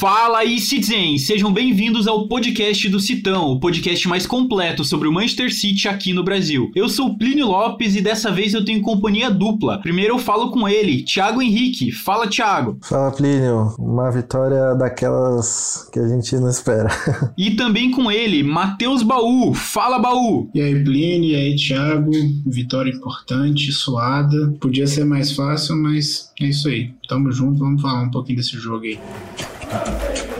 Fala aí, Citizens! Sejam bem-vindos ao podcast do Citão, o podcast mais completo sobre o Manchester City aqui no Brasil. Eu sou Plínio Lopes e dessa vez eu tenho companhia dupla. Primeiro eu falo com ele, Thiago Henrique. Fala, Thiago! Fala, Plínio. Uma vitória daquelas que a gente não espera. e também com ele, Matheus Baú. Fala, Baú! E aí, Plínio, e aí, Thiago. Vitória importante, suada. Podia ser mais fácil, mas é isso aí. Tamo junto, vamos falar um pouquinho desse jogo aí. Thank you.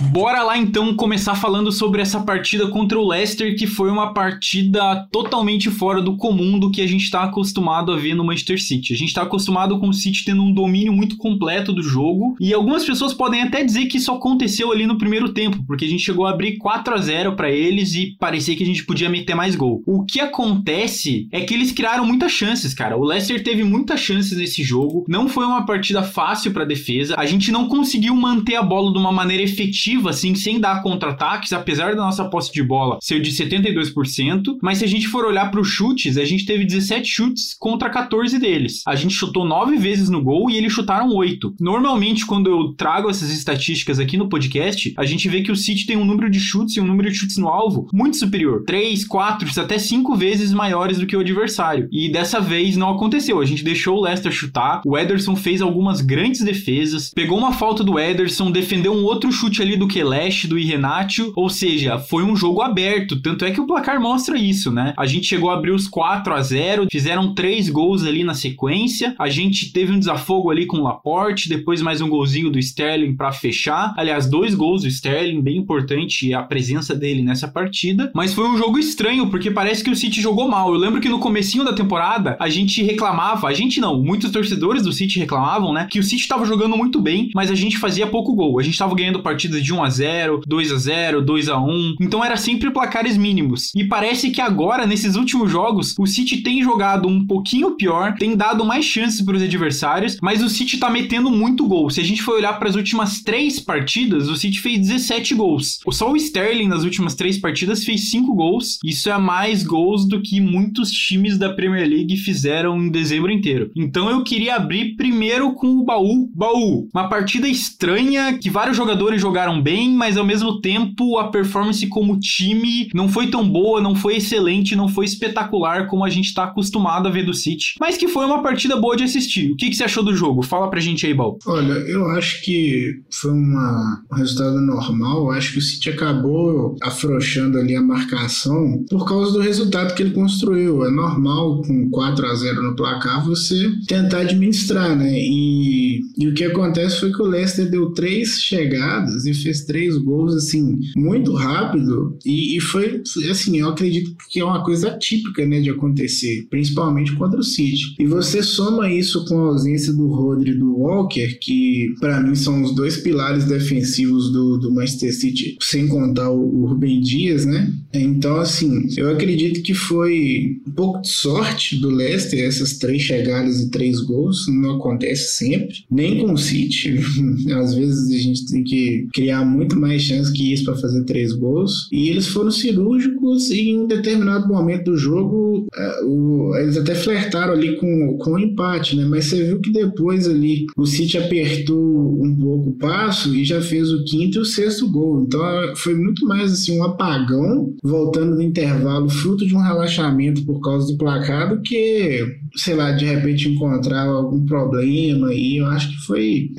Bora lá então começar falando sobre essa partida contra o Leicester, que foi uma partida totalmente fora do comum do que a gente está acostumado a ver no Manchester City. A gente está acostumado com o City tendo um domínio muito completo do jogo, e algumas pessoas podem até dizer que isso aconteceu ali no primeiro tempo, porque a gente chegou a abrir 4 a 0 para eles e parecia que a gente podia meter mais gol. O que acontece é que eles criaram muitas chances, cara. O Leicester teve muitas chances nesse jogo, não foi uma partida fácil para defesa. A gente não conseguiu manter a bola de uma maneira efetiva assim, sem dar contra-ataques, apesar da nossa posse de bola ser de 72%. Mas se a gente for olhar para os chutes, a gente teve 17 chutes contra 14 deles. A gente chutou 9 vezes no gol e eles chutaram 8. Normalmente, quando eu trago essas estatísticas aqui no podcast, a gente vê que o City tem um número de chutes e um número de chutes no alvo muito superior. 3, 4, até 5 vezes maiores do que o adversário. E dessa vez não aconteceu. A gente deixou o Leicester chutar. O Ederson fez algumas grandes defesas, pegou uma falta do Ederson, defendeu um outro chute ali do Kelesh, do Irenatio, ou seja, foi um jogo aberto, tanto é que o placar mostra isso, né? A gente chegou a abrir os 4 a 0, fizeram três gols ali na sequência, a gente teve um desafogo ali com o Laporte, depois mais um golzinho do Sterling para fechar, aliás, dois gols do Sterling, bem importante a presença dele nessa partida, mas foi um jogo estranho, porque parece que o City jogou mal. Eu lembro que no comecinho da temporada, a gente reclamava, a gente não, muitos torcedores do City reclamavam, né, que o City estava jogando muito bem, mas a gente fazia pouco gol. A gente estava ganhando partidas de 1 a 0, 2 a 0, 2 a 1. Então era sempre placares mínimos. E parece que agora nesses últimos jogos o City tem jogado um pouquinho pior, tem dado mais chances para os adversários, mas o City tá metendo muito gol. Se a gente for olhar para as últimas três partidas, o City fez 17 gols. Só o Sterling nas últimas três partidas fez 5 gols. Isso é mais gols do que muitos times da Premier League fizeram em dezembro inteiro. Então eu queria abrir primeiro com o baú. Baú, uma partida estranha que vários jogadores jogaram bem, mas ao mesmo tempo a performance como time não foi tão boa, não foi excelente, não foi espetacular como a gente está acostumado a ver do City, mas que foi uma partida boa de assistir. O que, que você achou do jogo? Fala pra gente aí, Bal. Olha, eu acho que foi uma, um resultado normal. Eu acho que o City acabou afrouxando ali a marcação por causa do resultado que ele construiu. É normal com 4 a 0 no placar você tentar administrar, né? E, e o que acontece foi que o Leicester deu três chegadas e fez três gols, assim, muito rápido. E, e, foi, assim, eu acredito que é uma coisa típica, né, de acontecer, principalmente contra o City. E você soma isso com a ausência do Rodri do Walker, que para mim são os dois pilares defensivos do, do Manchester City, sem contar o, o Rubem Dias, né? Então, assim, eu acredito que foi um pouco de sorte do Leicester, essas três chegadas e três gols, não acontece sempre, nem com o City. Às vezes a gente tem que criar muito muito mais chance que isso para fazer três gols. E eles foram cirúrgicos e em um determinado momento do jogo é, o, eles até flertaram ali com, com o empate, né? Mas você viu que depois ali o City apertou um pouco o passo e já fez o quinto e o sexto gol. Então foi muito mais assim um apagão voltando do intervalo, fruto de um relaxamento por causa do placar do que sei lá, de repente encontrar algum problema e eu acho que foi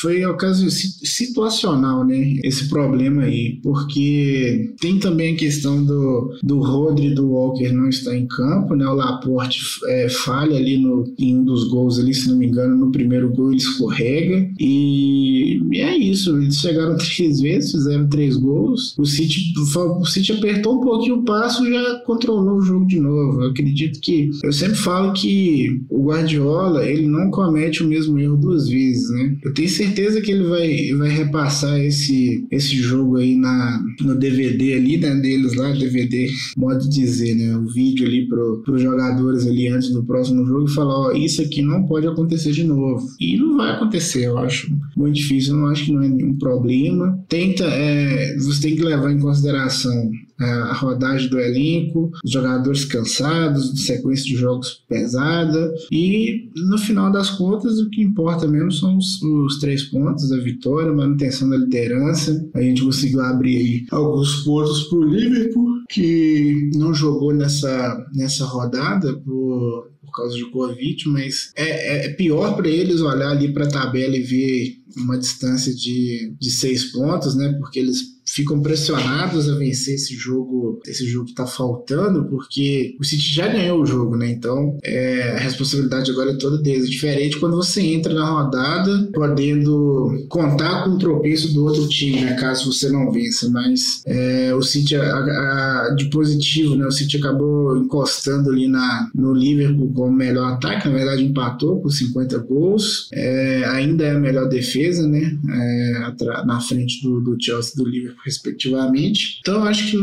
foi ocasião situacional, né? Esse problema aí, porque tem também a questão do, do Rodri do Walker não estar em campo, né? O Laporte é, falha ali no, em um dos gols ali, se não me engano, no primeiro gol ele escorrega e, é isso, eles chegaram três vezes, fizeram três gols, o City, o City apertou um pouquinho o passo já controlou o jogo de novo. Eu acredito que, eu sempre falo que o Guardiola ele não comete o mesmo erro duas vezes, né? Eu tenho certeza que ele vai, vai repassar esse esse, esse jogo aí na, no DVD ali, né, deles lá, DVD, modo de dizer, né, o vídeo ali pro, pros jogadores ali antes do próximo jogo e falar, ó, isso aqui não pode acontecer de novo. E não vai acontecer, eu acho muito difícil, eu não acho que não é nenhum problema. Tenta, é, você tem que levar em consideração a rodagem do elenco, os jogadores cansados, sequência de jogos pesada e no final das contas o que importa mesmo são os, os três pontos, a vitória, a manutenção da liderança. A gente conseguiu abrir aí alguns pontos para o Liverpool que não jogou nessa, nessa rodada por, por causa de Covid, mas é, é pior para eles olhar ali para a tabela e ver uma distância de, de seis pontos, né? Porque eles ficam pressionados a vencer esse jogo, esse jogo que tá faltando, porque o City já ganhou o jogo, né? Então é, a responsabilidade agora é toda deles. Diferente quando você entra na rodada podendo contar com o tropeço do outro time, né? Caso você não vença. Mas é, o City, a, a, de positivo, né? O City acabou encostando ali na, no Liverpool como melhor ataque, na verdade empatou com 50 gols. É, ainda é a melhor defesa, né? É, na frente do, do Chelsea do Liverpool respectivamente. Então acho que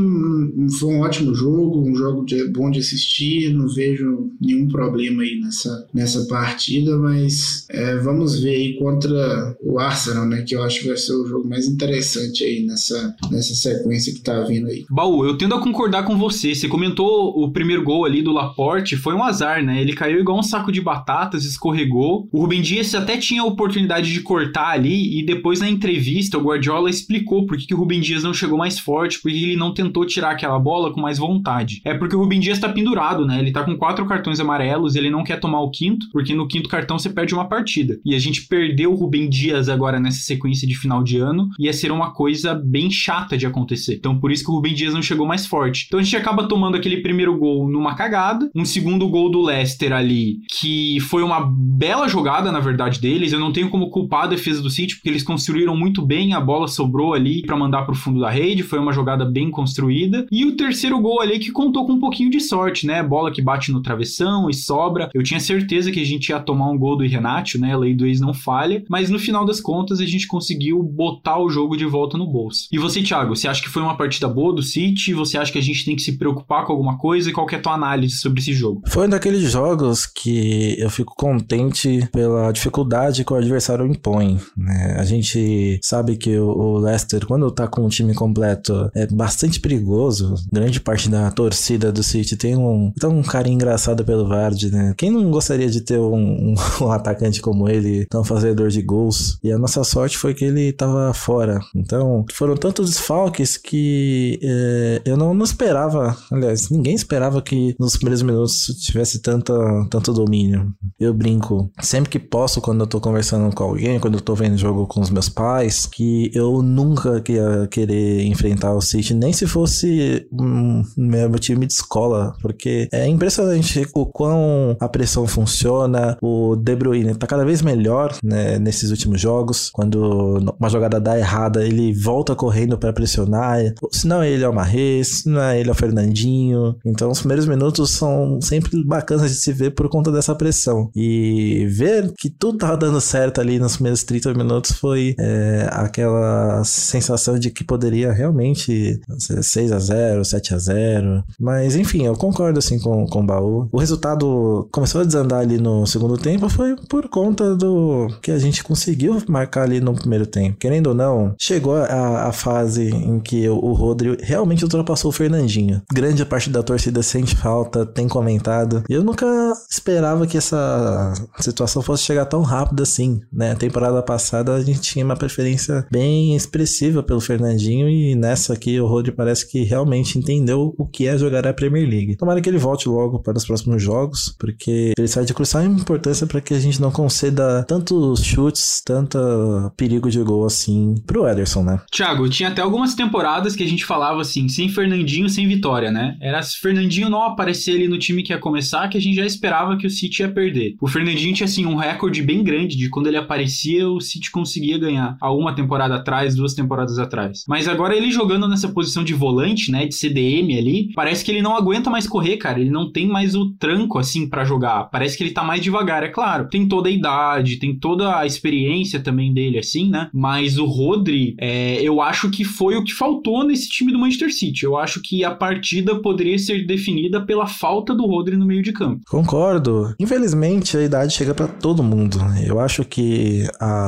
foi um ótimo jogo, um jogo de, bom de assistir, não vejo nenhum problema aí nessa, nessa partida, mas é, vamos ver aí contra o Arsenal, né, que eu acho que vai ser o jogo mais interessante aí nessa, nessa sequência que tá vindo aí. Baú, eu tendo a concordar com você, você comentou o primeiro gol ali do Laporte, foi um azar, né, ele caiu igual um saco de batatas, escorregou, o Rubem Dias até tinha a oportunidade de cortar ali e depois na entrevista o Guardiola explicou por que o Rubem Dias não chegou mais forte porque ele não tentou tirar aquela bola com mais vontade. É porque o Rubem Dias tá pendurado, né? Ele tá com quatro cartões amarelos, ele não quer tomar o quinto, porque no quinto cartão você perde uma partida. E a gente perdeu o Rubem Dias agora nessa sequência de final de ano, ia ser uma coisa bem chata de acontecer. Então por isso que o Rubem Dias não chegou mais forte. Então a gente acaba tomando aquele primeiro gol numa cagada, um segundo gol do Leicester ali, que foi uma bela jogada, na verdade, deles. Eu não tenho como culpar a defesa do City, porque eles construíram muito bem, a bola sobrou ali para mandar pro fundo da rede, foi uma jogada bem construída. E o terceiro gol ali que contou com um pouquinho de sorte, né? Bola que bate no travessão e sobra. Eu tinha certeza que a gente ia tomar um gol do Renato, né? A lei do ex não falha, mas no final das contas a gente conseguiu botar o jogo de volta no bolso. E você, Thiago, você acha que foi uma partida boa do City? Você acha que a gente tem que se preocupar com alguma coisa? E qual é a tua análise sobre esse jogo? Foi um daqueles jogos que eu fico contente pela dificuldade que o adversário impõe. Né? A gente sabe que o Leicester, quando tá com um time completo é bastante perigoso. Grande parte da torcida do City tem um, tem um carinho engraçado pelo Vard, né? Quem não gostaria de ter um, um, um, atacante como ele, tão fazedor de gols? E a nossa sorte foi que ele tava fora. Então, foram tantos desfalques que é, eu não, não, esperava, aliás, ninguém esperava que nos primeiros minutos tivesse tanto, tanto domínio. Eu brinco, sempre que posso, quando eu tô conversando com alguém, quando eu tô vendo jogo com os meus pais, que eu nunca ia querer enfrentar o City, nem se fosse um meu time de escola, porque é impressionante o quão a pressão funciona. O De Bruyne tá cada vez melhor né, nesses últimos jogos. Quando uma jogada dá errada, ele volta correndo para pressionar. Se não ele, é o Marrez, se não é ele, é o Fernandinho. Então, os primeiros minutos são sempre bacanas de se ver por conta dessa pressão. E ver que tudo tava dando certo ali nos primeiros 30 minutos foi é, aquela sensação de que poderia realmente 6 a 0 7 a 0 Mas enfim, eu concordo assim com, com o Baú. O resultado começou a desandar ali no segundo tempo foi por conta do que a gente conseguiu marcar ali no primeiro tempo. Querendo ou não, chegou a, a fase em que o, o Rodrigo realmente ultrapassou o Fernandinho. Grande parte da torcida sente falta, tem comentado. Eu nunca esperava que essa situação fosse chegar tão rápido assim, né? A temporada passada a gente tinha uma preferência bem expressiva pelo Fernandinho e nessa aqui o Rodri parece que realmente entendeu o que é jogar a Premier League. Tomara que ele volte logo para os próximos jogos, porque ele sai de crucial importância para que a gente não conceda tantos chutes, tanto perigo de gol assim pro Ederson, né? Thiago, tinha até algumas temporadas que a gente falava assim, sem Fernandinho, sem vitória, né? Era se Fernandinho não aparecer ali no time que ia começar, que a gente já esperava que o City ia perder. O Fernandinho tinha assim um recorde bem grande de quando ele aparecia, o City conseguia ganhar. Há uma temporada atrás, duas temporadas atrás. Mas agora ele jogando nessa posição de volante, né, de CDM ali, parece que ele não aguenta mais correr, cara. Ele não tem mais o tranco assim para jogar. Parece que ele tá mais devagar, é claro. Tem toda a idade, tem toda a experiência também dele, assim, né? Mas o Rodri, é, eu acho que foi o que faltou nesse time do Manchester City. Eu acho que a partida poderia ser definida pela falta do Rodri no meio de campo. Concordo. Infelizmente, a idade chega para todo mundo. Eu acho que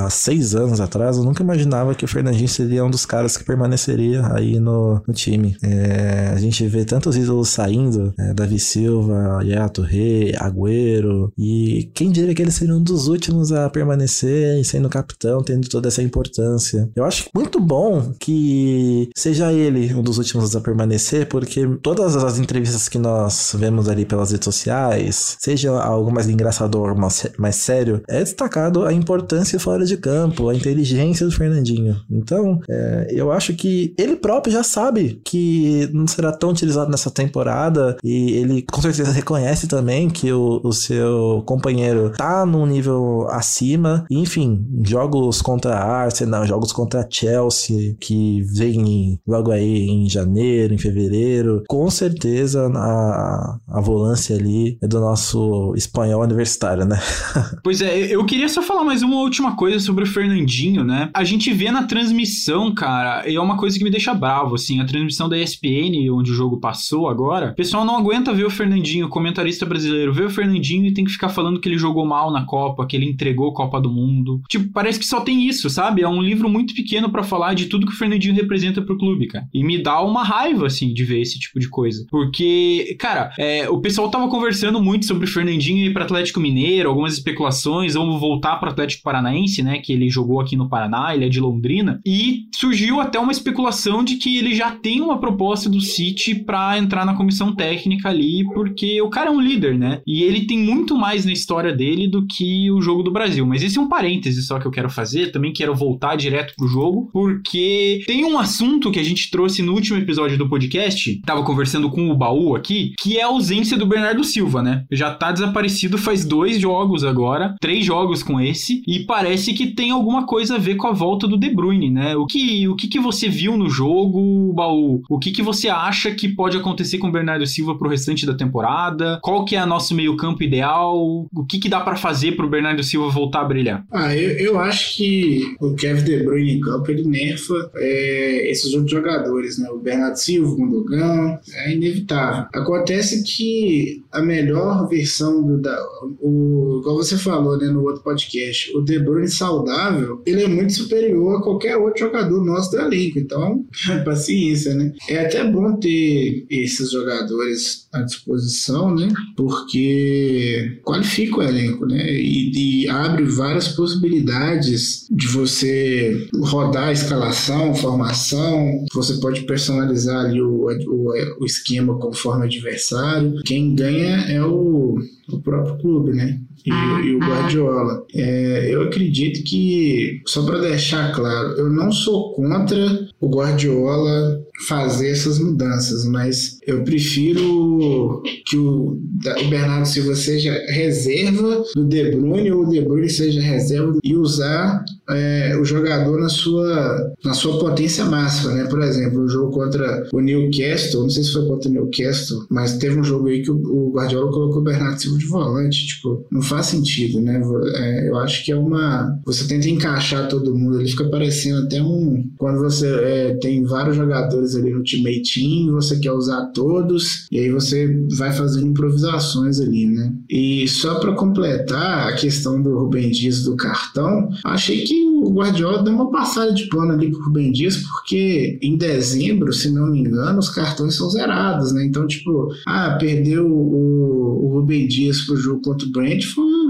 seis anos atrás, eu nunca imaginava que o Fernandinho seria um dos caras que permaneceria aí no, no time. É, a gente vê tantos ídolos saindo, é, Davi Silva, Yaya Touré, Agüero, e quem diria que ele seria um dos últimos a permanecer e sendo capitão, tendo toda essa importância. Eu acho muito bom que seja ele um dos últimos a permanecer, porque todas as entrevistas que nós vemos ali pelas redes sociais, seja algo mais engraçador, mais, mais sério, é destacado a importância fora de campo, a inteligência do Fernandinho. Então, é, eu acho que ele próprio já sabe que não será tão utilizado nessa temporada e ele com certeza reconhece também que o, o seu companheiro tá num nível acima. Enfim, jogos contra Arsenal, jogos contra Chelsea, que vem logo aí em janeiro, em fevereiro, com certeza a, a volância ali é do nosso espanhol universitário, né? pois é, eu queria só falar mais uma última coisa sobre o Fernandinho, né? A gente vê na transmissão, cara, e é uma coisa que me deixa bravo, assim, a transmissão da ESPN, onde o jogo passou agora, o pessoal não aguenta ver o Fernandinho, comentarista brasileiro, ver o Fernandinho e tem que ficar falando que ele jogou mal na Copa, que ele entregou a Copa do Mundo. Tipo, parece que só tem isso, sabe? É um livro muito pequeno para falar de tudo que o Fernandinho representa pro clube, cara. E me dá uma raiva, assim, de ver esse tipo de coisa. Porque, cara, é, o pessoal tava conversando muito sobre o Fernandinho ir pra Atlético Mineiro, algumas especulações, ou voltar pro Atlético Paranaense, né? Que ele jogou aqui no Paraná, ele é de Londrina. E surgiu até uma especulação de que ele já tem uma proposta do City para entrar na comissão técnica ali, porque o cara é um líder, né? E ele tem muito mais na história dele do que o jogo do Brasil. Mas esse é um parêntese só que eu quero fazer. Também quero voltar direto pro jogo, porque tem um assunto que a gente trouxe no último episódio do podcast. Tava conversando com o baú aqui, que é a ausência do Bernardo Silva, né? Já tá desaparecido faz dois jogos agora, três jogos com esse, e parece que tem alguma coisa a ver com a volta do De Bruyne, né? O que, o que, que você viu no jogo, baú? O que, que você acha que pode acontecer com o Bernardo Silva pro restante da temporada? Qual que é a nosso meio-campo ideal? O que, que dá para fazer pro Bernardo Silva voltar a brilhar? Ah, eu, eu acho que o Kevin De Bruyne em campo ele nerfa é, esses outros jogadores, né? O Bernardo Silva, o Gundogan, é inevitável. Acontece que a melhor versão do da, o, igual você falou, né, no outro podcast, o De Bruyne saudável, ele é muito superior a qualquer outro jogador nosso do elenco. Então, paciência, né? É até bom ter esses jogadores à disposição, né? Porque qualifica o elenco, né? E, e abre várias possibilidades de você rodar a escalação, formação. Você pode personalizar ali o, o, o esquema conforme adversário. Quem ganha é o, o próprio clube, né? E, e, o Guardiola. É, eu acredito que, só para deixar claro, eu não sou contra o Guardiola fazer essas mudanças, mas eu prefiro que o, o Bernardo Silva seja reserva do De Bruyne ou o De Bruyne seja reserva e usar é, o jogador na sua, na sua potência máxima, né? Por exemplo, o jogo contra o Newcastle, não sei se foi contra o Newcastle, mas teve um jogo aí que o, o Guardiola colocou o Bernardo Silva de volante, tipo, não faz sentido, né? É, eu acho que é uma. Você tenta encaixar todo mundo, ele fica parecendo até um. Quando você é, tem vários jogadores ali no time team, você quer usar todos, e aí você vai fazendo improvisações ali, né? E só para completar a questão do Rubem Dias do cartão, achei que o Guardiola deu uma passada de pano ali pro Rubem Dias, porque em dezembro, se não me engano, os cartões são zerados, né? Então, tipo, ah, perdeu o, o Rubem Dias pro jogo contra o Brentford,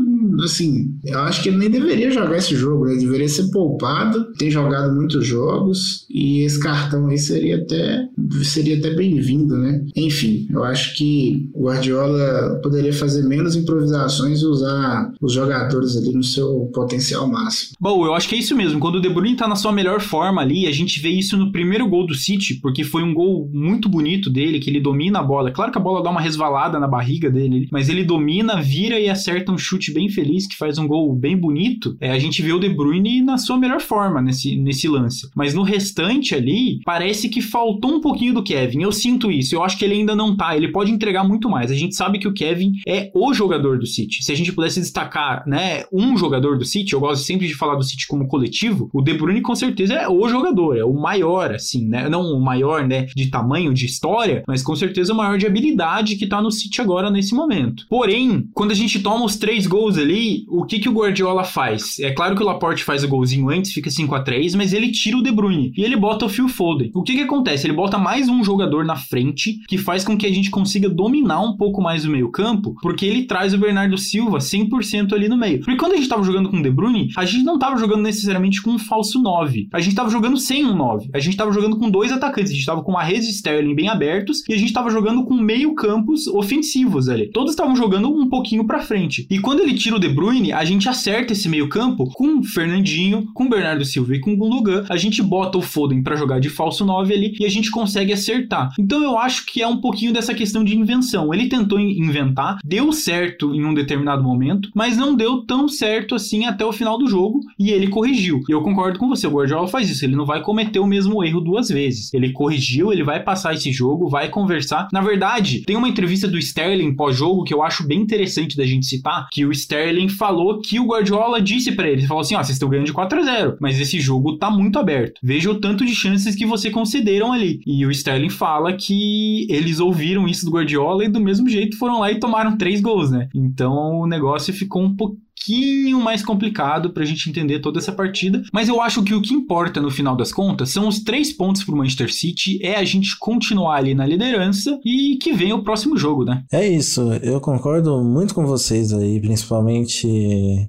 assim, eu acho que ele nem deveria jogar esse jogo, né? Ele deveria ser poupado, tem jogado muitos jogos, e esse cartão aí seria até, seria até bem-vindo, né? Enfim, eu acho que o Guardiola poderia fazer menos improvisações e usar os jogadores ali no seu potencial máximo. Bom, eu acho que é isso mesmo. Quando o De Bruyne tá na sua melhor forma ali, a gente vê isso no primeiro gol do City, porque foi um gol muito bonito dele, que ele domina a bola. Claro que a bola dá uma resvalada na barriga dele, mas ele domina, vira e acerta um chute bem feliz, que faz um gol bem bonito, é, a gente vê o De Bruyne na sua melhor forma nesse, nesse lance. Mas no restante ali, parece que faltou um pouquinho do Kevin. Eu sinto isso. Eu acho que ele ainda não tá. Ele pode entregar muito mais. A gente sabe que o Kevin é o jogador do City. Se a gente pudesse destacar, né, um jogador do City, eu gosto sempre de falar do City como coletivo, o De Bruyne com certeza é o jogador, é o maior, assim, né? Não o maior, né, de tamanho, de história, mas com certeza o maior de habilidade que tá no City agora nesse momento. Porém, quando a gente toma os três gols ali, o que que o Guardiola faz? É claro que o Laporte faz o golzinho antes, fica 5 a 3 mas ele tira o De Bruyne e ele bota o Phil Foden. O que que acontece? Ele bota mais um jogador na frente que faz com que a gente consiga dominar um pouco mais o meio-campo, porque ele traz o Bernardo Silva 100% ali no meio. Porque quando a gente tava jogando com o De Bruyne, a gente não tava jogando necessariamente com um falso 9. A gente tava jogando sem um 9. A gente tava jogando com dois atacantes. A gente tava com uma rede Sterling bem abertos e a gente tava jogando com meio-campos ofensivos ali. Todos estavam jogando um pouquinho para frente. E quando ele tira o De Bruyne, a gente acerta esse meio-campo com Fernandinho, com Bernardo Silva e com Gundogan. A gente bota o Foden para jogar de falso 9 ali e a gente consegue acertar. Então eu acho que é um pouquinho dessa questão de invenção. Ele tentou inventar, deu certo em um determinado momento, mas não deu tão certo assim até o final do jogo e ele corrigiu. E eu concordo com você, o Guardiola faz isso, ele não vai cometer o mesmo erro duas vezes. Ele corrigiu, ele vai passar esse jogo, vai conversar. Na verdade, tem uma entrevista do Sterling pós-jogo que eu acho bem interessante da gente citar, que o Sterling falou que o Guardiola disse para ele, falou assim, ó, oh, vocês estão ganhando de 4 a 0, mas esse jogo tá muito aberto. Veja o tanto de chances que você concederam ali. E o Sterling fala que eles ouviram isso do Guardiola e do mesmo jeito foram lá e tomaram três gols, né? Então o negócio ficou um pouco pouquinho mais complicado para a gente entender toda essa partida. Mas eu acho que o que importa no final das contas são os três pontos para o Manchester City, é a gente continuar ali na liderança e que vem o próximo jogo, né? É isso, eu concordo muito com vocês aí, principalmente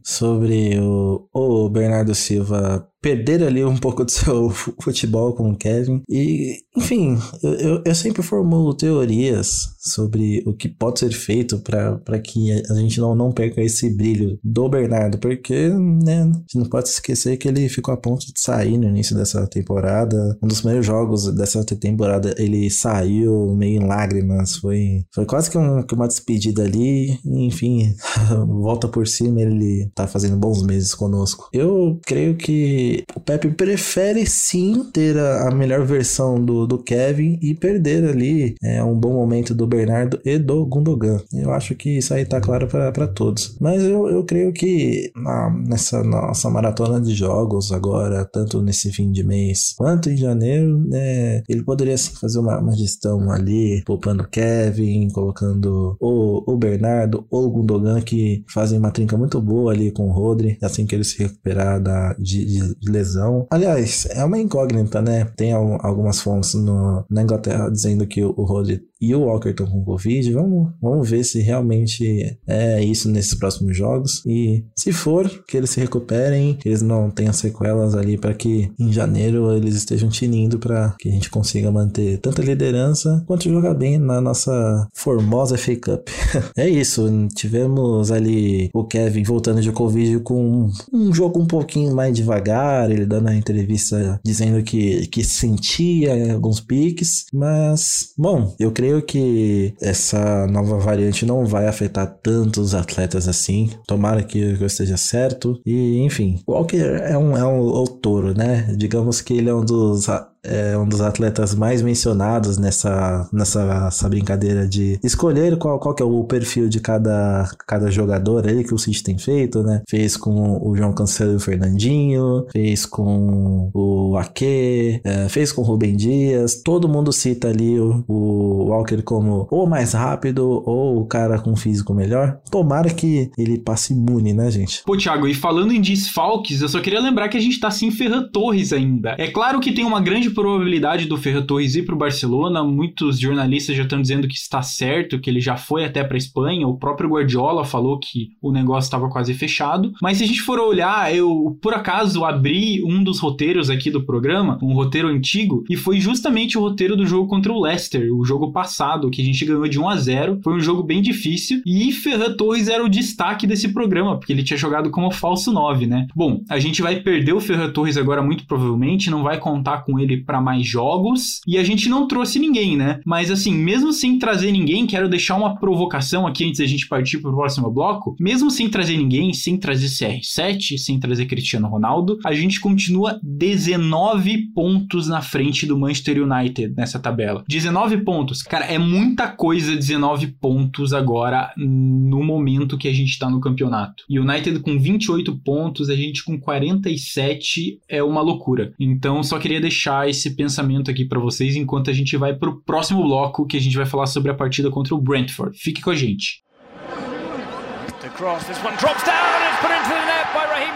sobre o, o Bernardo Silva perder ali um pouco do seu futebol com o Kevin. E, enfim, eu, eu, sempre formulo teorias sobre o que pode ser feito para que a gente não, não perca esse brilho do Bernardo, porque né, a gente não pode esquecer que ele ficou a ponto de sair no início dessa temporada. Um dos primeiros jogos dessa temporada ele saiu meio em lágrimas, foi, foi quase que, um, que uma despedida ali. Enfim, volta por cima, ele tá fazendo bons meses conosco. Eu creio que o Pepe prefere sim ter a, a, melhor versão do, do Kevin e perder ali é, um bom momento do Bernardo e do Gundogan. Eu acho que isso aí tá claro para todos. Mas eu, eu creio que na, nessa nossa maratona de jogos agora, tanto nesse fim de mês quanto em janeiro, né, ele poderia sim fazer uma, uma gestão ali, poupando Kevin, colocando o, o Bernardo ou o Gundogan que fazem uma trinca muito boa ali com o Rodri, assim que ele se recuperar da, de, de, de lesão. Aliás, é uma incógnita, né? Tem algumas fontes no, na Inglaterra dizendo que o, Rodri e o Walker estão com Covid. Vamos, vamos ver se realmente é isso nesses próximos jogos. E se for, que eles se recuperem, que eles não tenham sequelas ali para que em janeiro eles estejam tinindo para que a gente consiga manter tanta liderança quanto jogar bem na nossa formosa FA Cup. é isso, tivemos ali o Kevin voltando de Covid com um jogo um pouquinho mais devagar, ele dando a entrevista dizendo que, que sentia alguns piques, mas, bom, eu creio creio que essa nova variante não vai afetar tantos atletas assim. Tomara que eu esteja certo. E, enfim, Walker é um, é um, é um touro, né? Digamos que ele é um dos é um dos atletas mais mencionados nessa, nessa essa brincadeira de escolher qual, qual que é o perfil de cada, cada jogador aí que o City tem feito, né? Fez com o João Cancelo e o Fernandinho, fez com o Ake, é, fez com o Rubem Dias. Todo mundo cita ali o, o Walker como ou mais rápido ou o cara com físico melhor. Tomara que ele passe imune, né, gente? Pô, Thiago, e falando em desfalques, eu só queria lembrar que a gente tá sem Ferran Torres ainda. É claro que tem uma grande probabilidade do Ferran Torres ir para o Barcelona. Muitos jornalistas já estão dizendo que está certo, que ele já foi até para Espanha. O próprio Guardiola falou que o negócio estava quase fechado. Mas se a gente for olhar, eu por acaso abri um dos roteiros aqui do programa, um roteiro antigo, e foi justamente o roteiro do jogo contra o Leicester, o jogo passado, que a gente ganhou de 1 a 0. Foi um jogo bem difícil e Ferran Torres era o destaque desse programa, porque ele tinha jogado como falso 9, né? Bom, a gente vai perder o Ferran Torres agora muito provavelmente, não vai contar com ele para mais jogos e a gente não trouxe ninguém, né? Mas assim, mesmo sem trazer ninguém, quero deixar uma provocação aqui antes da gente partir pro próximo bloco. Mesmo sem trazer ninguém, sem trazer CR7, sem trazer Cristiano Ronaldo, a gente continua 19 pontos na frente do Manchester United nessa tabela. 19 pontos. Cara, é muita coisa 19 pontos agora no momento que a gente tá no campeonato. E United com 28 pontos, a gente com 47 é uma loucura. Então, só queria deixar esse pensamento aqui para vocês enquanto a gente vai pro próximo bloco que a gente vai falar sobre a partida contra o Brentford. Fique com a gente.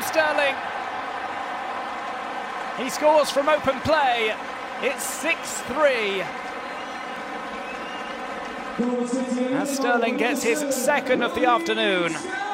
Sterling. He scores from open play. It's 6-3. As Sterling gets his second of the afternoon.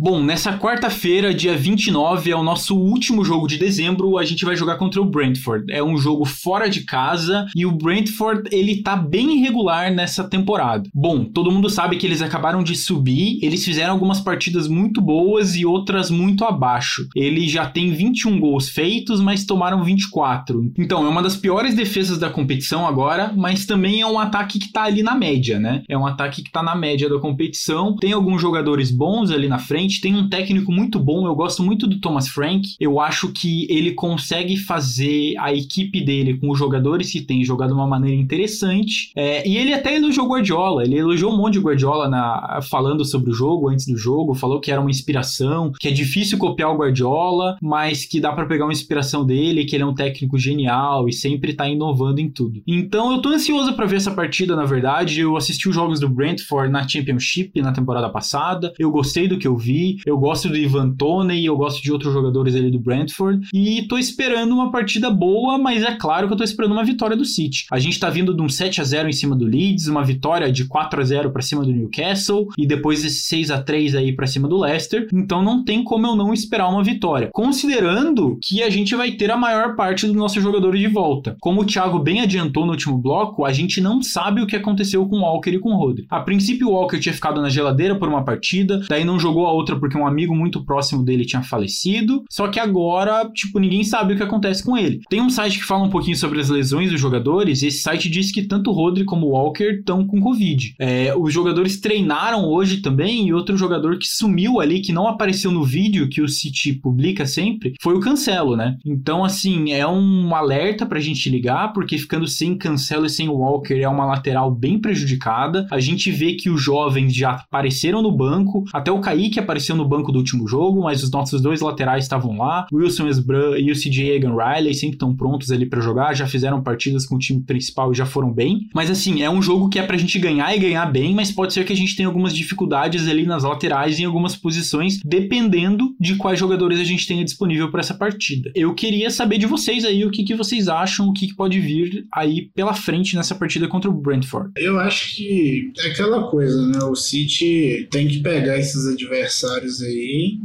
Bom, nessa quarta-feira, dia 29, é o nosso último jogo de dezembro. A gente vai jogar contra o Brentford. É um jogo fora de casa e o Brentford ele tá bem irregular nessa temporada. Bom, todo mundo sabe que eles acabaram de subir. Eles fizeram algumas partidas muito boas e outras muito abaixo. Ele já tem 21 gols feitos, mas tomaram 24. Então, é uma das piores defesas da competição agora, mas também é um ataque que tá ali na média, né? É um ataque que tá na média da competição. Tem alguns jogadores bons ali na frente tem um técnico muito bom, eu gosto muito do Thomas Frank. Eu acho que ele consegue fazer a equipe dele com os jogadores que tem jogado de uma maneira interessante. É, e ele até elogiou Guardiola, ele elogiou um monte de Guardiola na, falando sobre o jogo, antes do jogo, falou que era uma inspiração, que é difícil copiar o Guardiola, mas que dá para pegar uma inspiração dele, que ele é um técnico genial e sempre tá inovando em tudo. Então eu tô ansioso para ver essa partida, na verdade. Eu assisti os jogos do Brentford na Championship na temporada passada, eu gostei do que eu vi eu gosto do Ivan Toney, eu gosto de outros jogadores ali do Brentford. E tô esperando uma partida boa, mas é claro que eu tô esperando uma vitória do City. A gente tá vindo de um 7 a 0 em cima do Leeds, uma vitória de 4 a 0 para cima do Newcastle e depois esse 6 a 3 aí para cima do Leicester. Então não tem como eu não esperar uma vitória. Considerando que a gente vai ter a maior parte dos nossos jogadores de volta. Como o Thiago bem adiantou no último bloco, a gente não sabe o que aconteceu com o Walker e com o Rodri. A princípio o Walker tinha ficado na geladeira por uma partida, daí não jogou a outra outra porque um amigo muito próximo dele tinha falecido. Só que agora, tipo, ninguém sabe o que acontece com ele. Tem um site que fala um pouquinho sobre as lesões dos jogadores. Esse site diz que tanto o Rodri como o Walker estão com Covid. É, os jogadores treinaram hoje também. E outro jogador que sumiu ali, que não apareceu no vídeo que o City publica sempre, foi o Cancelo, né? Então, assim, é um alerta pra gente ligar, porque ficando sem Cancelo e sem Walker é uma lateral bem prejudicada. A gente vê que os jovens já apareceram no banco, até o Kaique apareceu apareceu no banco do último jogo, mas os nossos dois laterais estavam lá. Wilson Esbran e o CJ Egan Riley sempre estão prontos ali para jogar, já fizeram partidas com o time principal e já foram bem. Mas assim, é um jogo que é pra gente ganhar e ganhar bem, mas pode ser que a gente tenha algumas dificuldades ali nas laterais em algumas posições, dependendo de quais jogadores a gente tenha disponível para essa partida. Eu queria saber de vocês aí o que, que vocês acham, o que, que pode vir aí pela frente nessa partida contra o Brentford. Eu acho que é aquela coisa, né? O City tem que pegar esses adversários adversários aí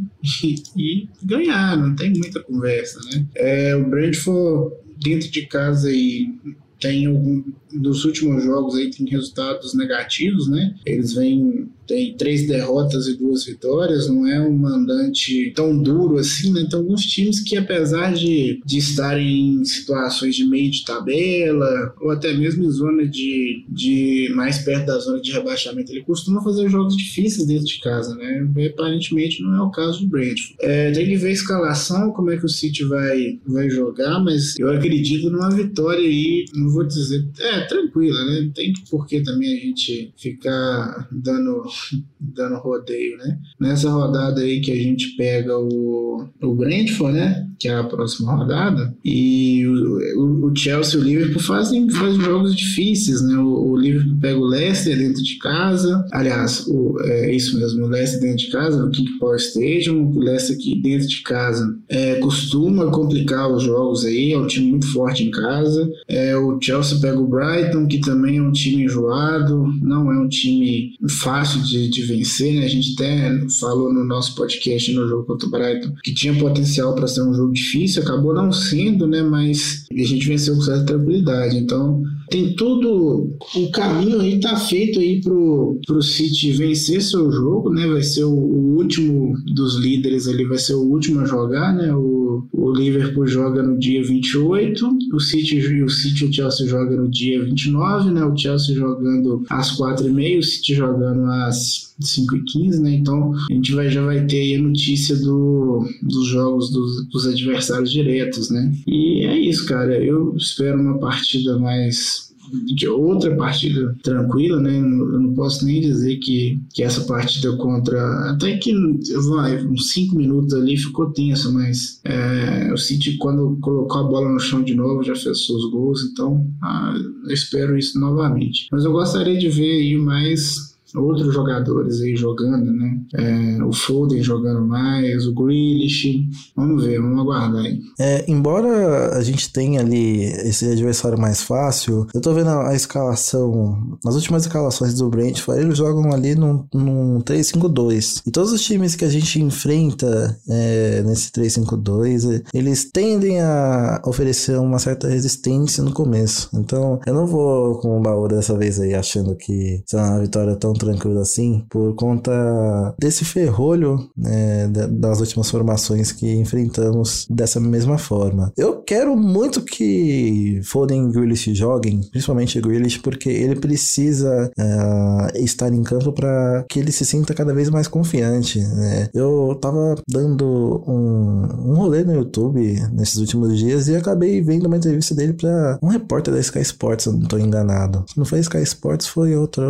e, e, ganhar, não tem muita conversa, né? É, o Brentford dentro de casa aí tem algum, nos últimos jogos aí tem resultados negativos, né? Eles vêm tem três derrotas e duas vitórias, não é um mandante tão duro assim, né? Então, alguns times que, apesar de, de estarem em situações de meio de tabela, ou até mesmo em zona de, de mais perto da zona de rebaixamento, ele costuma fazer jogos difíceis dentro de casa, né? E, aparentemente não é o caso do Brentford. É, tem que ver a escalação, como é que o City vai, vai jogar, mas eu acredito numa vitória aí, não vou dizer, é, tranquila, né? Não tem por que também a gente ficar dando dando rodeio, né? Nessa rodada aí que a gente pega o, o Brentford, né? Que é a próxima rodada, e o, o Chelsea e o Liverpool fazem, fazem jogos difíceis, né? O, o Liverpool pega o Leicester dentro de casa, aliás, o, é isso mesmo, o Leicester dentro de casa, no King Power Stadium, o Leicester aqui dentro de casa é, costuma complicar os jogos aí, é um time muito forte em casa. É, o Chelsea pega o Brighton, que também é um time enjoado, não é um time fácil de, de vencer, né? A gente até falou no nosso podcast no jogo contra o Brighton que tinha potencial para ser um jogo difícil, acabou não sendo, né? Mas a gente venceu com certa tranquilidade. Então, tem tudo. O caminho aí tá feito aí pro, pro City vencer seu jogo, né? Vai ser o, o último dos líderes ali, vai ser o último a jogar, né? O o, Liverpool joga no dia 28, o City, o City e o Chelsea joga no dia 29, né? O Chelsea jogando às 4h30, o City jogando às 5 e 15, né? Então a gente vai, já vai ter aí a notícia do, dos jogos dos, dos adversários diretos, né? E é isso, cara. Eu espero uma partida mais de outra partida tranquila, né? Eu não posso nem dizer que, que essa partida contra. Até que vai, uns 5 minutos ali ficou tenso, mas é, o City, quando colocou a bola no chão de novo, já fez seus gols, então ah, eu espero isso novamente. Mas eu gostaria de ver aí mais outros jogadores aí jogando, né? É, o Foden jogando mais, o Grealish. Vamos ver, vamos aguardar aí. É, embora a gente tenha ali esse adversário mais fácil, eu tô vendo a, a escalação, nas últimas escalações do Brentford, eles jogam ali num, num 3-5-2. E todos os times que a gente enfrenta é, nesse 3-5-2, eles tendem a oferecer uma certa resistência no começo. Então, eu não vou com o baú dessa vez aí, achando que será uma vitória tão tranquilo assim, por conta desse ferrolho né, das últimas formações que enfrentamos dessa mesma forma. Eu quero muito que Foden e Grealish joguem, principalmente Grealish, porque ele precisa uh, estar em campo para que ele se sinta cada vez mais confiante. Né? Eu tava dando um, um rolê no YouTube nesses últimos dias e acabei vendo uma entrevista dele para um repórter da Sky Sports, se não estou enganado. Se não foi Sky Sports, foi outra,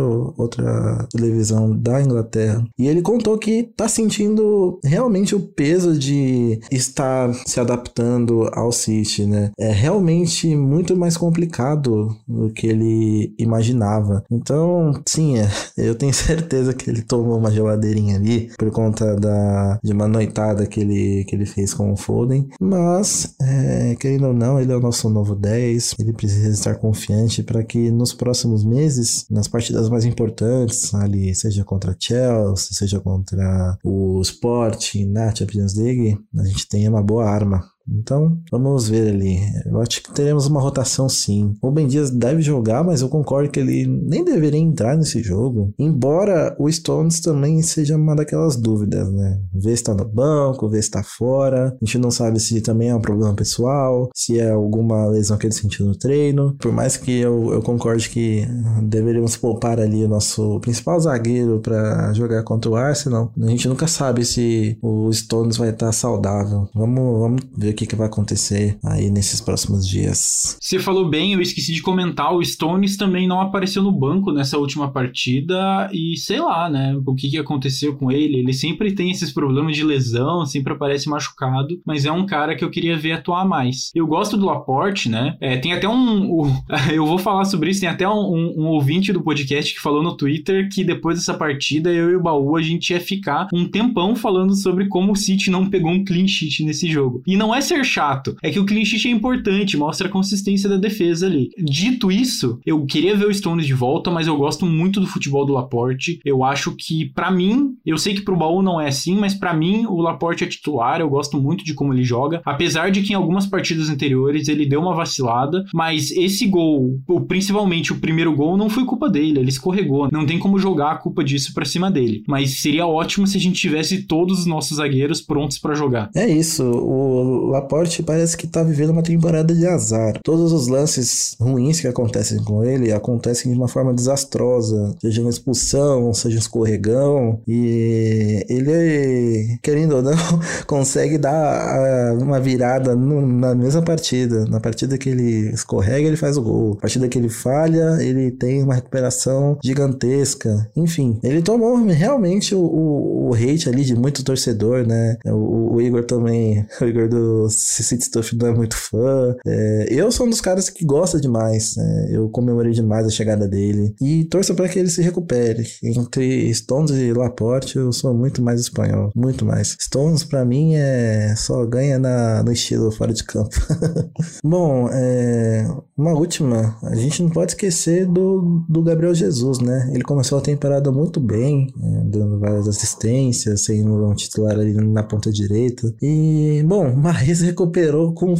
televisão da Inglaterra. E ele contou que tá sentindo realmente o peso de estar se adaptando ao City, né? É realmente muito mais complicado do que ele imaginava. Então, sim, é, eu tenho certeza que ele tomou uma geladeirinha ali por conta da, de uma noitada que ele, que ele fez com o Foden. Mas, é, querendo ou não, ele é o nosso novo 10. Ele precisa estar confiante para que nos próximos meses, nas partidas mais importantes, ali, seja contra Chelsea, seja contra o Sporting na Champions League, a gente tenha uma boa arma então, vamos ver ali. Eu acho que teremos uma rotação sim. O Ben Dias deve jogar, mas eu concordo que ele nem deveria entrar nesse jogo. Embora o Stones também seja uma daquelas dúvidas, né? Ver se tá no banco, ver se tá fora. A gente não sabe se também é um problema pessoal, se é alguma lesão que ele sentiu no treino. Por mais que eu, eu concorde que deveríamos poupar ali o nosso principal zagueiro para jogar contra o Arsenal, a gente nunca sabe se o Stones vai estar tá saudável. Vamos, vamos ver o que, que vai acontecer aí nesses próximos dias. Você falou bem, eu esqueci de comentar, o Stones também não apareceu no banco nessa última partida e sei lá, né, o que, que aconteceu com ele. Ele sempre tem esses problemas de lesão, sempre aparece machucado, mas é um cara que eu queria ver atuar mais. Eu gosto do Laporte, né, é, tem até um, um eu vou falar sobre isso, tem até um, um, um ouvinte do podcast que falou no Twitter que depois dessa partida, eu e o Baú, a gente ia ficar um tempão falando sobre como o City não pegou um clean sheet nesse jogo. E não é ser chato, é que o clean sheet é importante, mostra a consistência da defesa ali. Dito isso, eu queria ver o Stones de volta, mas eu gosto muito do futebol do Laporte. Eu acho que, para mim, eu sei que pro baú não é assim, mas para mim o Laporte é titular, eu gosto muito de como ele joga. Apesar de que em algumas partidas anteriores ele deu uma vacilada, mas esse gol, principalmente o primeiro gol, não foi culpa dele, ele escorregou. Não tem como jogar a culpa disso pra cima dele. Mas seria ótimo se a gente tivesse todos os nossos zagueiros prontos para jogar. É isso, o Laporte parece que tá vivendo uma temporada de azar. Todos os lances ruins que acontecem com ele acontecem de uma forma desastrosa, seja uma expulsão, seja um escorregão, e ele, querendo ou não, consegue dar uma virada na mesma partida. Na partida que ele escorrega, ele faz o gol. Na partida que ele falha, ele tem uma recuperação gigantesca. Enfim, ele tomou realmente o, o, o hate ali de muito torcedor, né? O, o Igor também, o Igor do o City Stuff não é muito fã. É, eu sou um dos caras que gosta demais. Né? Eu comemorei demais a chegada dele. E torço para que ele se recupere. Entre Stones e Laporte, eu sou muito mais espanhol. Muito mais. Stones, para mim, é só ganha na, no estilo fora de campo. Bom, é, uma última. A gente não pode esquecer do, do Gabriel Jesus, né? Ele começou a temporada muito bem, é, dando várias assistências, sendo um titular ali na ponta direita. E, bom, Marre Recuperou com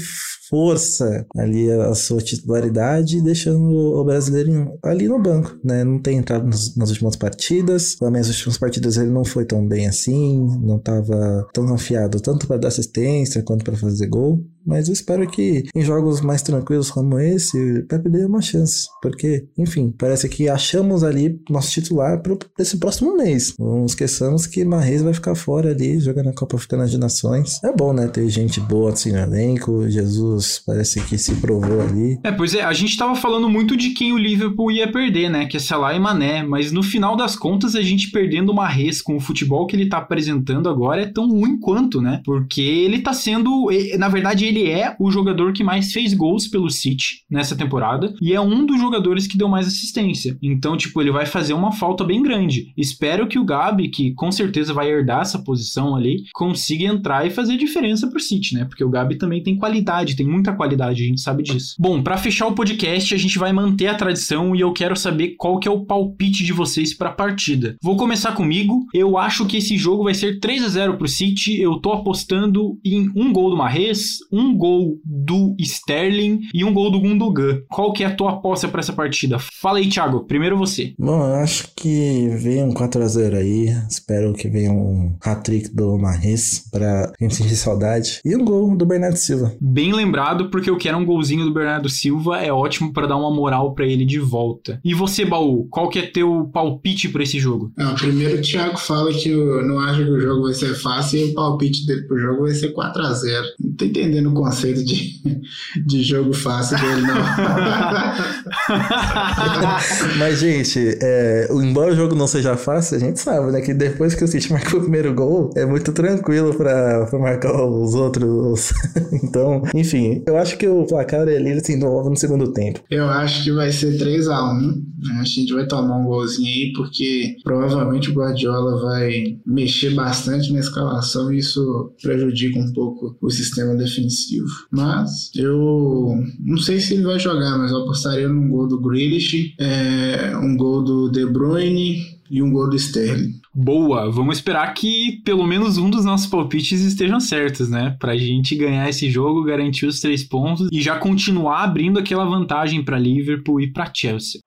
força ali a sua titularidade, deixando o brasileiro ali no banco, né? Não tem entrado nas, nas últimas partidas, também as últimas partidas ele não foi tão bem assim, não estava tão confiado tanto para dar assistência quanto para fazer gol. Mas eu espero que em jogos mais tranquilos como esse, o Pepe dê uma chance. Porque, enfim, parece que achamos ali nosso titular para esse próximo mês. Não esqueçamos que Marreis vai ficar fora ali, jogando a Copa Africana de Nações. É bom, né? Ter gente boa assim no elenco. Jesus parece que se provou ali. É, pois é, a gente tava falando muito de quem o Liverpool ia perder, né? Que é Salah e Mané. Mas no final das contas, a gente perdendo o Marreis com o futebol que ele tá apresentando agora é tão ruim quanto, né? Porque ele tá sendo. Na verdade, ele é o jogador que mais fez gols pelo City nessa temporada e é um dos jogadores que deu mais assistência. Então, tipo, ele vai fazer uma falta bem grande. Espero que o Gabi, que com certeza vai herdar essa posição ali, consiga entrar e fazer diferença pro City, né? Porque o Gabi também tem qualidade, tem muita qualidade, a gente sabe disso. Bom, para fechar o podcast, a gente vai manter a tradição e eu quero saber qual que é o palpite de vocês para a partida. Vou começar comigo. Eu acho que esse jogo vai ser 3 a 0 pro City. Eu tô apostando em um gol do Marres, um gol do Sterling e um gol do Gundogan. Qual que é a tua aposta para essa partida? Fala aí, Thiago. Primeiro você. Bom, eu acho que vem um 4x0 aí. Espero que venha um hat-trick do Marres pra gente sentir saudade. E um gol do Bernardo Silva. Bem lembrado, porque eu quero um golzinho do Bernardo Silva. É ótimo para dar uma moral para ele de volta. E você, Baú, qual que é teu palpite para esse jogo? Não, primeiro o Thiago fala que eu não acho que o jogo vai ser fácil e o palpite dele pro jogo vai ser 4x0. Não tô entendendo o conceito de, de jogo fácil dele, não. Mas, gente, é, embora o jogo não seja fácil, a gente sabe, né? Que depois que o City marcou o primeiro gol, é muito tranquilo pra marcar os outros. então, enfim, eu acho que o placar é ali se envolve no segundo tempo. Eu acho que vai ser 3x1. Acho que a gente vai tomar um golzinho aí, porque provavelmente o Guardiola vai mexer bastante na escalação e isso prejudica um pouco o sistema defensivo. Mas eu não sei se ele vai jogar, mas eu apostaria num gol do Grealish, é, um gol do De Bruyne e um gol do Sterling. Boa, vamos esperar que pelo menos um dos nossos palpites estejam certos, né? Pra gente ganhar esse jogo, garantir os três pontos e já continuar abrindo aquela vantagem para Liverpool e para Chelsea.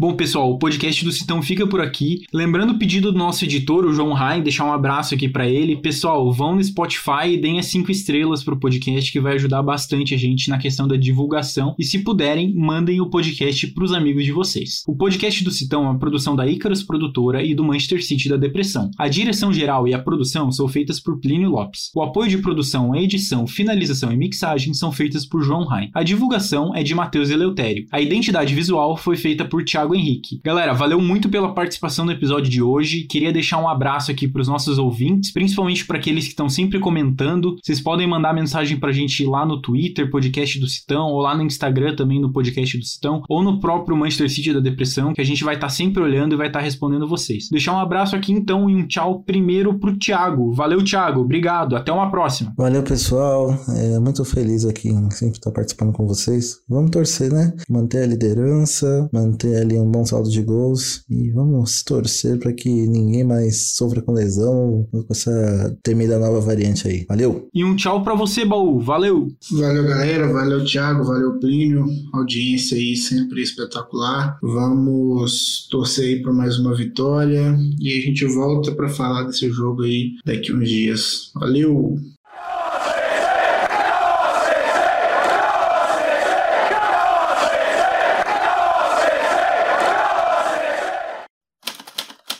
Bom, pessoal, o podcast do Citão fica por aqui. Lembrando o pedido do nosso editor, o João Rai, deixar um abraço aqui para ele. Pessoal, vão no Spotify e deem as cinco estrelas pro podcast, que vai ajudar bastante a gente na questão da divulgação. E se puderem, mandem o podcast pros amigos de vocês. O podcast do Citão é uma produção da Icarus Produtora e do Manchester City da Depressão. A direção geral e a produção são feitas por Plínio Lopes. O apoio de produção, edição, finalização e mixagem são feitas por João Rai. A divulgação é de Matheus Eleutério. A identidade visual foi feita por Thiago Henrique. Galera, valeu muito pela participação no episódio de hoje. Queria deixar um abraço aqui para os nossos ouvintes, principalmente para aqueles que estão sempre comentando. Vocês podem mandar mensagem pra gente lá no Twitter, podcast do Citão, ou lá no Instagram também no podcast do Citão, ou no próprio Manchester City da Depressão, que a gente vai estar sempre olhando e vai estar respondendo vocês. Deixar um abraço aqui então e um tchau primeiro pro Thiago. Valeu, Thiago. Obrigado. Até uma próxima. Valeu, pessoal. É muito feliz aqui em sempre estar participando com vocês. Vamos torcer, né? Manter a liderança, manter ali um bom saldo de gols e vamos torcer para que ninguém mais sofra com lesão ou com essa temida nova variante aí. Valeu! E um tchau pra você, Baú. Valeu! Valeu, galera. Valeu, Thiago. Valeu, Plínio. Audiência aí sempre espetacular. Vamos torcer aí por mais uma vitória e a gente volta para falar desse jogo aí daqui uns dias. Valeu!